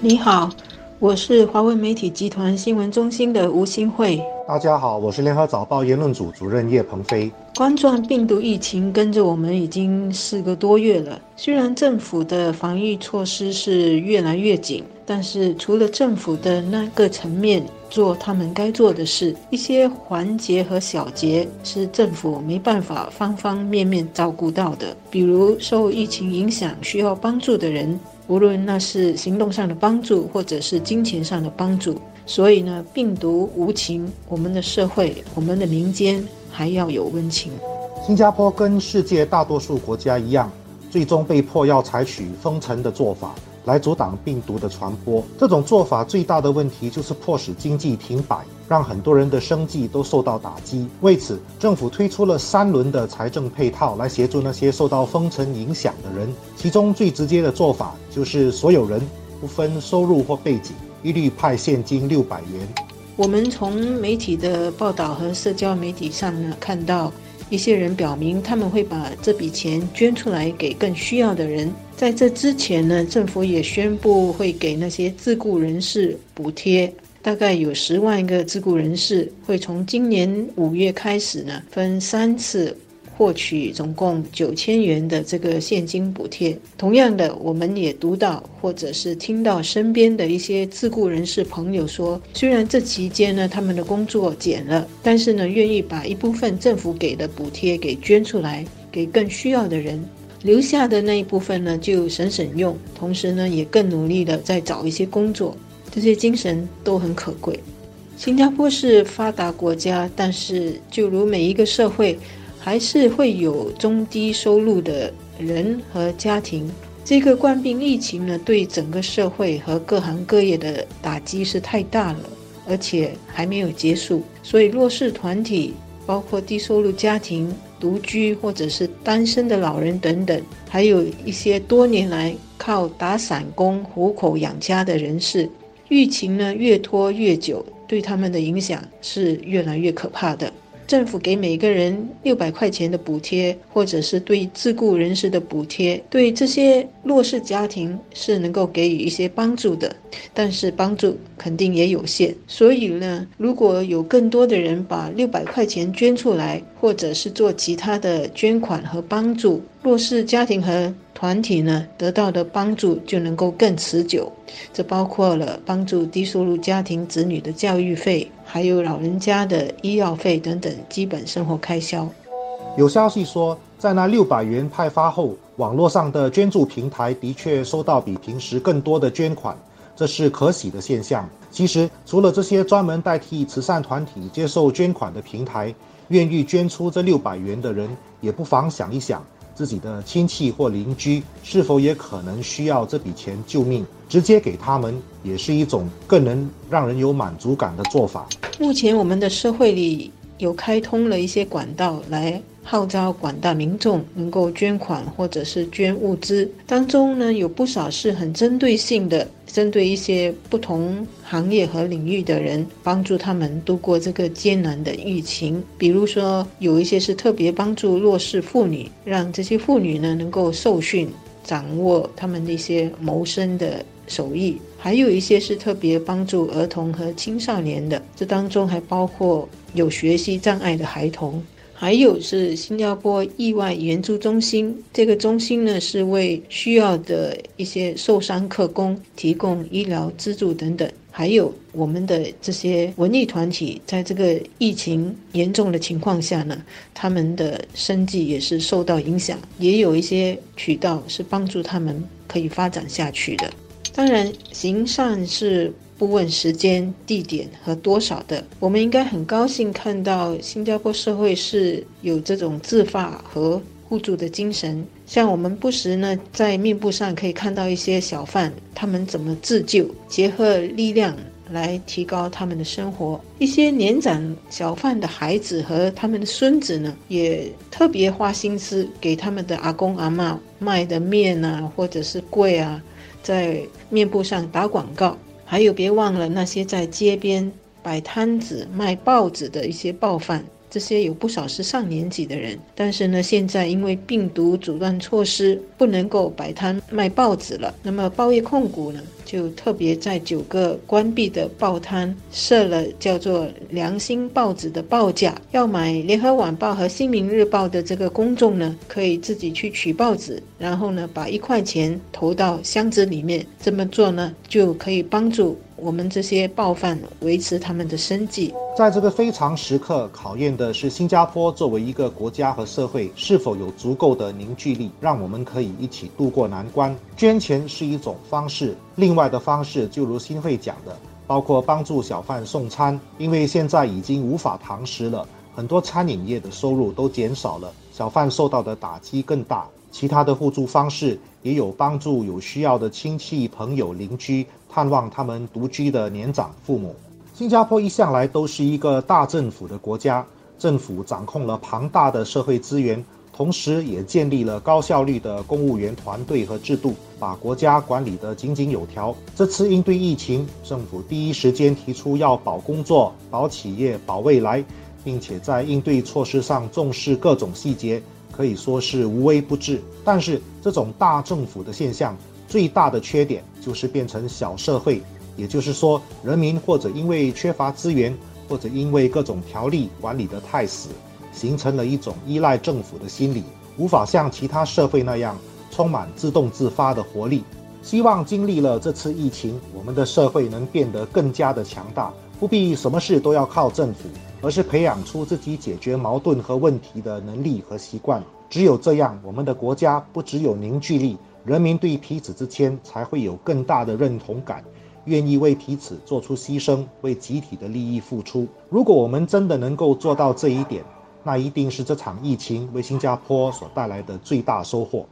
你好，我是华为媒体集团新闻中心的吴新慧。大家好，我是联合早报言论组主任叶鹏飞。冠状病毒疫情跟着我们已经四个多月了，虽然政府的防疫措施是越来越紧，但是除了政府的那个层面做他们该做的事，一些环节和小节是政府没办法方方面面照顾到的。比如受疫情影响需要帮助的人，无论那是行动上的帮助，或者是金钱上的帮助。所以呢，病毒无情，我们的社会、我们的民间还要有温情。新加坡跟世界大多数国家一样，最终被迫要采取封城的做法来阻挡病毒的传播。这种做法最大的问题就是迫使经济停摆，让很多人的生计都受到打击。为此，政府推出了三轮的财政配套来协助那些受到封城影响的人。其中最直接的做法就是所有人不分收入或背景。一律派现金六百元。我们从媒体的报道和社交媒体上呢，看到一些人表明他们会把这笔钱捐出来给更需要的人。在这之前呢，政府也宣布会给那些自雇人士补贴，大概有十万个自雇人士会从今年五月开始呢，分三次。获取总共九千元的这个现金补贴。同样的，我们也读到或者是听到身边的一些自雇人士朋友说，虽然这期间呢他们的工作减了，但是呢愿意把一部分政府给的补贴给捐出来，给更需要的人，留下的那一部分呢就省省用，同时呢也更努力的在找一些工作。这些精神都很可贵。新加坡是发达国家，但是就如每一个社会。还是会有中低收入的人和家庭。这个冠病疫情呢，对整个社会和各行各业的打击是太大了，而且还没有结束。所以弱势团体，包括低收入家庭、独居或者是单身的老人等等，还有一些多年来靠打散工糊口养家的人士，疫情呢越拖越久，对他们的影响是越来越可怕的。政府给每个人六百块钱的补贴，或者是对自雇人士的补贴，对这些弱势家庭是能够给予一些帮助的，但是帮助肯定也有限。所以呢，如果有更多的人把六百块钱捐出来，或者是做其他的捐款和帮助，弱势家庭和团体呢得到的帮助就能够更持久。这包括了帮助低收入家庭子女的教育费。还有老人家的医药费等等基本生活开销。有消息说，在那六百元派发后，网络上的捐助平台的确收到比平时更多的捐款，这是可喜的现象。其实，除了这些专门代替慈善团体接受捐款的平台，愿意捐出这六百元的人，也不妨想一想。自己的亲戚或邻居是否也可能需要这笔钱救命？直接给他们也是一种更能让人有满足感的做法。目前我们的社会里有开通了一些管道来。号召广大民众能够捐款或者是捐物资，当中呢有不少是很针对性的，针对一些不同行业和领域的人，帮助他们度过这个艰难的疫情。比如说，有一些是特别帮助弱势妇女，让这些妇女呢能够受训，掌握他们的一些谋生的手艺；还有一些是特别帮助儿童和青少年的，这当中还包括有学习障碍的孩童。还有是新加坡意外援助中心，这个中心呢是为需要的一些受伤客工提供医疗资助等等。还有我们的这些文艺团体，在这个疫情严重的情况下呢，他们的生计也是受到影响，也有一些渠道是帮助他们可以发展下去的。当然，行善是。不问时间、地点和多少的，我们应该很高兴看到新加坡社会是有这种自发和互助的精神。像我们不时呢在面部上可以看到一些小贩，他们怎么自救，结合力量来提高他们的生活。一些年长小贩的孩子和他们的孙子呢，也特别花心思给他们的阿公阿妈卖的面啊，或者是柜啊，在面部上打广告。还有，别忘了那些在街边摆摊子卖报纸的一些报贩，这些有不少是上年纪的人。但是呢，现在因为病毒阻断措施，不能够摆摊卖报纸了。那么报业控股呢，就特别在九个关闭的报摊设了叫做“良心报纸”的报价，要买《联合晚报》和《新民日报》的这个公众呢，可以自己去取报纸，然后呢，把一块钱投到箱子里面。这么做呢，就可以帮助。我们这些报贩维持他们的生计，在这个非常时刻，考验的是新加坡作为一个国家和社会是否有足够的凝聚力，让我们可以一起渡过难关。捐钱是一种方式，另外的方式就如新会讲的，包括帮助小贩送餐，因为现在已经无法堂食了，很多餐饮业的收入都减少了，小贩受到的打击更大。其他的互助方式也有帮助有需要的亲戚、朋友、邻居探望他们独居的年长父母。新加坡一向来都是一个大政府的国家，政府掌控了庞大的社会资源，同时也建立了高效率的公务员团队和制度，把国家管理得井井有条。这次应对疫情，政府第一时间提出要保工作、保企业、保未来，并且在应对措施上重视各种细节。可以说是无微不至，但是这种大政府的现象最大的缺点就是变成小社会，也就是说，人民或者因为缺乏资源，或者因为各种条例管理得太死，形成了一种依赖政府的心理，无法像其他社会那样充满自动自发的活力。希望经历了这次疫情，我们的社会能变得更加的强大，不必什么事都要靠政府。而是培养出自己解决矛盾和问题的能力和习惯。只有这样，我们的国家不只有凝聚力，人民对彼此之间才会有更大的认同感，愿意为彼此做出牺牲，为集体的利益付出。如果我们真的能够做到这一点，那一定是这场疫情为新加坡所带来的最大收获。